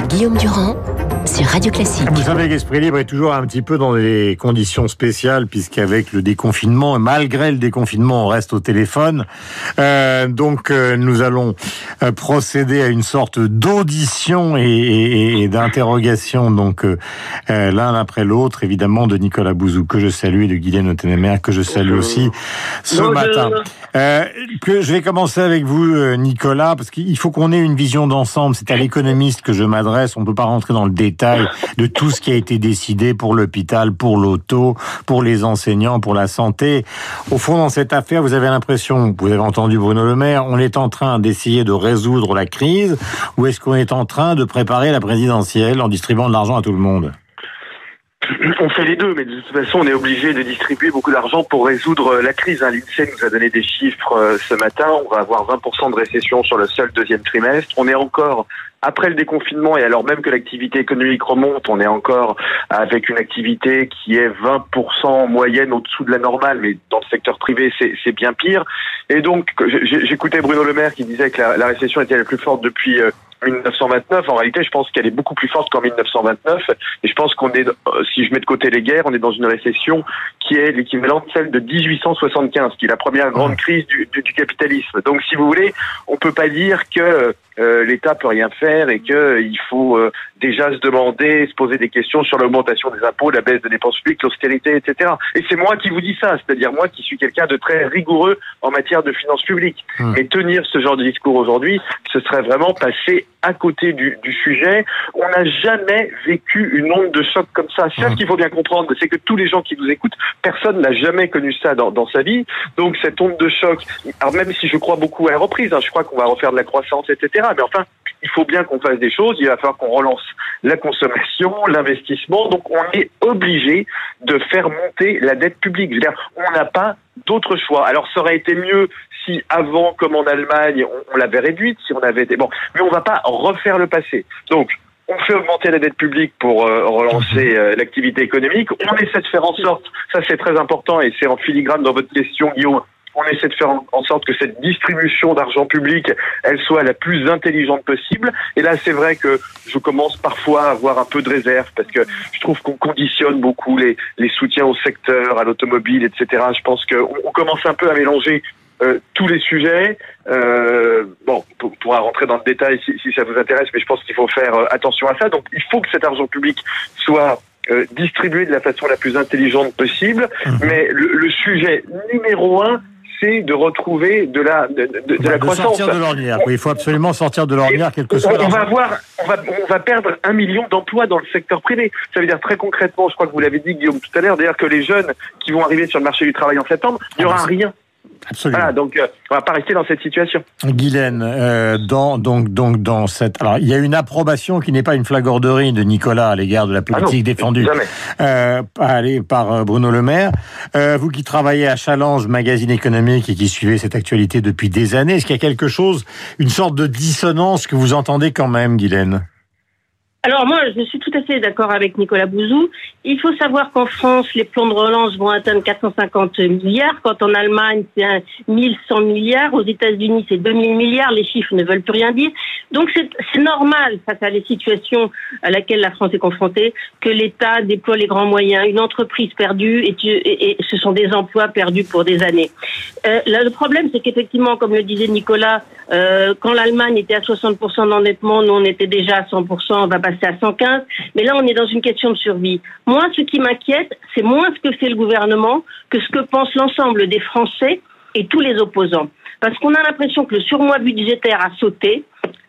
Guillaume Durand sur Radio Classique. Vous savez qu'Esprit Libre est toujours un petit peu dans des conditions spéciales puisqu'avec le déconfinement, malgré le déconfinement, on reste au téléphone. Euh, donc euh, nous allons euh, procéder à une sorte d'audition et, et, d'interrogation donc euh, l'un après l'autre, évidemment, de Nicolas Bouzou que je salue et de Guylaine Otenemer que je salue aussi ce matin. que je vais commencer avec vous, Nicolas, parce qu'il faut qu'on ait une vision d'ensemble. C'est à l'économiste que je m'adresse. On ne peut pas rentrer dans le détail de tout ce qui a été décidé pour l'hôpital, pour l'auto, pour les enseignants, pour la santé. Au fond, dans cette affaire, vous avez l'impression, vous avez entendu Bruno Le Maire, on est en train d'essayer de résoudre la crise ou est-ce qu'on est en train de préparer la présidentielle en distribuant de l'argent à tout le monde? On fait les deux, mais de toute façon, on est obligé de distribuer beaucoup d'argent pour résoudre la crise. Hein. L'INSEE nous a donné des chiffres euh, ce matin. On va avoir 20% de récession sur le seul deuxième trimestre. On est encore après le déconfinement et alors même que l'activité économique remonte, on est encore avec une activité qui est 20% en moyenne au-dessous de la normale, mais dans le secteur privé, c'est bien pire. Et donc, j'écoutais Bruno Le Maire qui disait que la, récession était la plus forte depuis... 1929, euh, en réalité, je pense qu'elle est beaucoup plus forte qu'en 1929. Et je pense qu'on est, euh, si je mets de côté les guerres, on est dans une récession qui est l'équivalent de celle de 1875, qui est la première grande crise du, du, du capitalisme. Donc, si vous voulez, on peut pas dire que euh, l'État peut rien faire et que il faut euh, déjà se demander, se poser des questions sur l'augmentation des impôts, la baisse des dépenses publiques, l'austérité, etc. Et c'est moi qui vous dis ça, c'est-à-dire moi qui suis quelqu'un de très rigoureux en matière de finances publiques. Hum. Mais tenir ce genre de discours aujourd'hui, ce serait vraiment passer à côté du, du sujet. On n'a jamais vécu une onde de choc comme ça. C'est ce hum. qu'il faut bien comprendre, c'est que tous les gens qui nous écoutent, personne n'a jamais connu ça dans, dans, sa vie. Donc cette onde de choc, alors même si je crois beaucoup à la reprise, hein, je crois qu'on va refaire de la croissance, etc. Mais enfin, il faut bien qu'on fasse des choses. Il va falloir qu'on relance la consommation, l'investissement. Donc, on est obligé de faire monter la dette publique. Je veux dire, on n'a pas d'autre choix. Alors, ça aurait été mieux si avant, comme en Allemagne, on, l'avait réduite, si on avait été bon, mais on va pas refaire le passé. Donc, on fait augmenter la dette publique pour euh, relancer euh, l'activité économique. On essaie de faire en sorte, ça c'est très important et c'est en filigrane dans votre question, Guillaume, on essaie de faire en sorte que cette distribution d'argent public, elle soit la plus intelligente possible. Et là, c'est vrai que je commence parfois à avoir un peu de réserve parce que je trouve qu'on conditionne beaucoup les, les soutiens au secteur, à l'automobile, etc. Je pense qu'on on commence un peu à mélanger euh, tous les sujets. Euh, bon, on pourra rentrer dans le détail si, si ça vous intéresse, mais je pense qu'il faut faire euh, attention à ça. Donc, il faut que cet argent public soit euh, distribué de la façon la plus intelligente possible. Mmh. Mais le, le sujet numéro un, c'est de retrouver de la, de, de, de la croissance. Sortir de l'ornière. Oui, il faut absolument sortir de l'ornière, quelque soit. On va avoir, on va, on va perdre un million d'emplois dans le secteur privé. Ça veut dire très concrètement, je crois que vous l'avez dit, Guillaume, tout à l'heure, d'ailleurs que les jeunes qui vont arriver sur le marché du travail en septembre, il n'y aura ah, rien. Absolument. Voilà, donc euh, on va pas rester dans cette situation. Guylaine, euh, dans donc donc dans cette, alors il y a une approbation qui n'est pas une flagorderie de Nicolas à l'égard de la politique ah non, défendue euh, par euh, Bruno Le Maire. Euh, vous qui travaillez à Challenge, magazine économique et qui suivez cette actualité depuis des années, est-ce qu'il y a quelque chose, une sorte de dissonance que vous entendez quand même, Guylaine? Alors moi, je suis tout à fait d'accord avec Nicolas Bouzou. Il faut savoir qu'en France, les plans de relance vont atteindre 450 milliards, quand en Allemagne, c'est 1100 milliards, aux États-Unis, c'est 2000 milliards, les chiffres ne veulent plus rien dire. Donc c'est normal, face à les situations à laquelle la France est confrontée, que l'État déploie les grands moyens. Une entreprise perdue, et, ce sont des emplois perdus pour des années. Euh, le problème, c'est qu'effectivement, comme le disait Nicolas, euh, quand l'Allemagne était à 60% d'endettement, nous on était déjà à 100%, on va passer à 115. Mais là, on est dans une question de survie. Moi, ce qui m'inquiète, c'est moins ce que fait le gouvernement que ce que pense l'ensemble des Français et tous les opposants. Parce qu'on a l'impression que le surmoi budgétaire a sauté,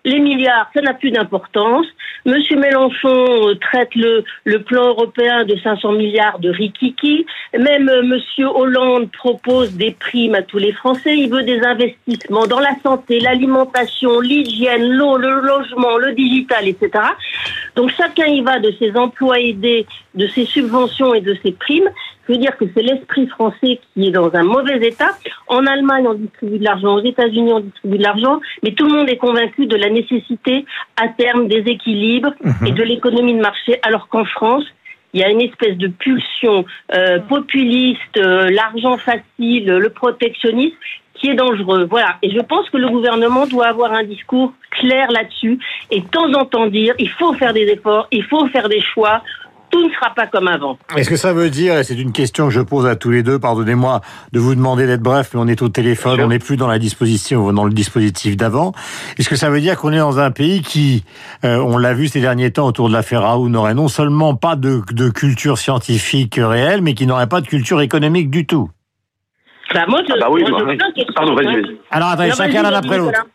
les milliards, ça n'a plus d'importance. Monsieur Mélenchon euh, traite le, plan européen de 500 milliards de rikiki. Même euh, Monsieur Hollande propose des primes à tous les Français. Il veut des investissements dans la santé, l'alimentation, l'hygiène, l'eau, le logement, le digital, etc. Donc chacun y va de ses emplois aidés, de ses subventions et de ses primes. Je veux dire que c'est l'esprit français qui est dans un mauvais état. En Allemagne, on distribue de l'argent, aux États-Unis, on distribue de l'argent, mais tout le monde est convaincu de la nécessité à terme des équilibres et de l'économie de marché, alors qu'en France, il y a une espèce de pulsion euh, populiste, euh, l'argent facile, le protectionnisme qui est dangereux. Voilà. Et je pense que le gouvernement doit avoir un discours clair là-dessus et de temps en temps dire il faut faire des efforts, il faut faire des choix tout ne sera pas comme avant. Est-ce que ça veut dire, et c'est une question que je pose à tous les deux, pardonnez-moi de vous demander d'être bref, mais on est au téléphone, on n'est plus dans la disposition, dans le dispositif d'avant. Est-ce que ça veut dire qu'on est dans un pays qui, euh, on l'a vu ces derniers temps autour de l'affaire Raoult, n'aurait non seulement pas de, de, culture scientifique réelle, mais qui n'aurait pas de culture économique du tout? Bah moi, je, ah bah oui, moi, je Pardon, vas-y, vas-y. Alors attendez, chacun l'un après l'autre.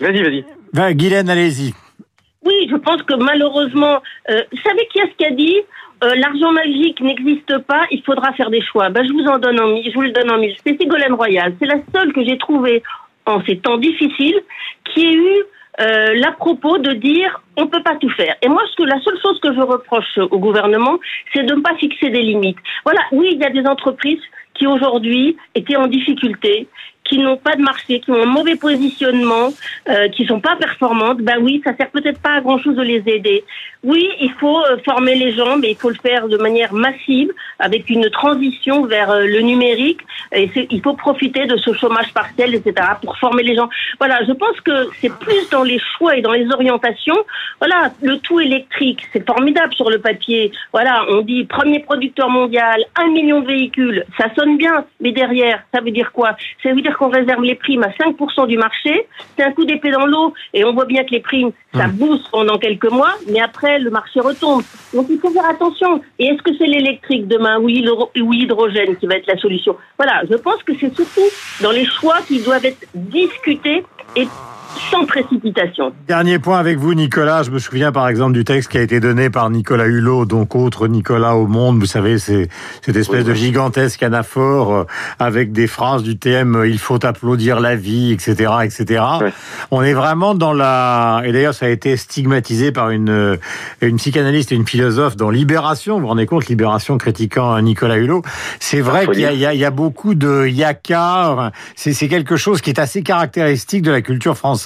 Vas-y, vas-y. Ben, Guylaine, allez-y. Je pense que malheureusement, euh, vous savez qui est-ce qui a dit euh, l'argent magique n'existe pas, il faudra faire des choix. Ben, je vous en donne en mille, je vous le donne en mille. C'est Ségolène Royal. C'est la seule que j'ai trouvée en ces temps difficiles qui ait eu euh, propos de dire on peut pas tout faire. Et moi, ce la seule chose que je reproche au gouvernement, c'est de ne pas fixer des limites. Voilà, oui, il y a des entreprises qui aujourd'hui étaient en difficulté, qui n'ont pas de marché, qui ont un mauvais positionnement, euh, qui sont pas performantes, ben oui, ça sert peut-être pas à grand chose de les aider. Oui, il faut euh, former les gens, mais il faut le faire de manière massive, avec une transition vers euh, le numérique. Et il faut profiter de ce chômage partiel, etc., pour former les gens. Voilà, je pense que c'est plus dans les choix et dans les orientations. Voilà, le tout électrique, c'est formidable sur le papier. Voilà, on dit premier producteur mondial, un million de véhicules, ça sonne bien, mais derrière, ça veut dire quoi? Ça veut dire qu'on réserve les primes à 5% du marché. C'est un coup d'épée dans l'eau, et on voit bien que les primes, ça mmh. booste pendant quelques mois, mais après le marché retombe. Donc il faut faire attention. Et est-ce que c'est l'électrique demain ou l'hydrogène qui va être la solution? Voilà, je pense que c'est surtout dans les choix qui doivent être discutés et sans précipitation. Dernier point avec vous, Nicolas. Je me souviens par exemple du texte qui a été donné par Nicolas Hulot, donc autre Nicolas au monde. Vous savez, c'est cette espèce de gigantesque anaphore euh, avec des phrases du thème euh, "Il faut applaudir la vie", etc., etc. On est vraiment dans la. Et d'ailleurs, ça a été stigmatisé par une euh, une psychanalyste et une philosophe dans Libération. Vous vous rendez compte, Libération critiquant Nicolas Hulot. C'est vrai qu'il y, y, y a, beaucoup de yaka. C'est quelque chose qui est assez caractéristique de la culture française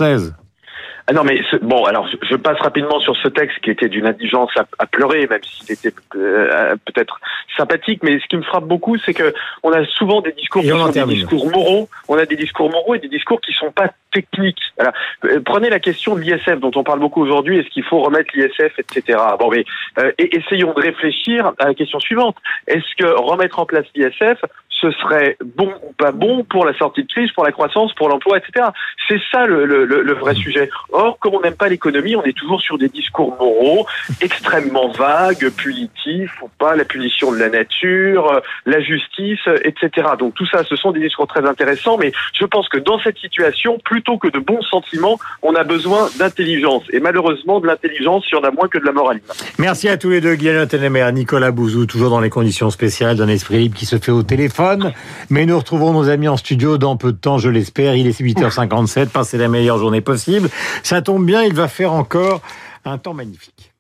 ah non, mais bon, alors je, passe rapidement sur ce texte qui était d'une indigence à, pleurer, même s'il était euh, peut-être sympathique. Mais ce qui me frappe beaucoup, c'est que on a souvent des discours qui sont des discours moraux. On a des discours moraux et des discours qui sont pas techniques. Euh, prenez la question de l'ISF dont on parle beaucoup aujourd'hui. Est-ce qu'il faut remettre l'ISF, etc. Bon, mais euh, essayons de réfléchir à la question suivante. Est-ce que remettre en place l'ISF ce serait bon ou pas bon pour la sortie de crise, pour la croissance, pour l'emploi, etc. C'est ça le, le, le, vrai sujet. Or, comme on n'aime pas l'économie, on est toujours sur des discours moraux extrêmement vagues, punitifs, ou pas la punition de la nature, la justice, etc. Donc tout ça, ce sont des discours très intéressants, mais je pense que dans cette situation, plutôt que de bons sentiments, on a besoin d'intelligence. Et malheureusement, de l'intelligence, il y en a moins que de la moralité. Merci à tous les deux, Guillaume Tenemer, Nicolas Bouzou, toujours dans les conditions spéciales d'un esprit libre qui se fait au Mais nous retrouvons nos amis en studio dans peu de temps, je l'espère. Il est 8h57, passez la meilleure journée possible. Ça tombe bien, il va faire encore un temps magnifique.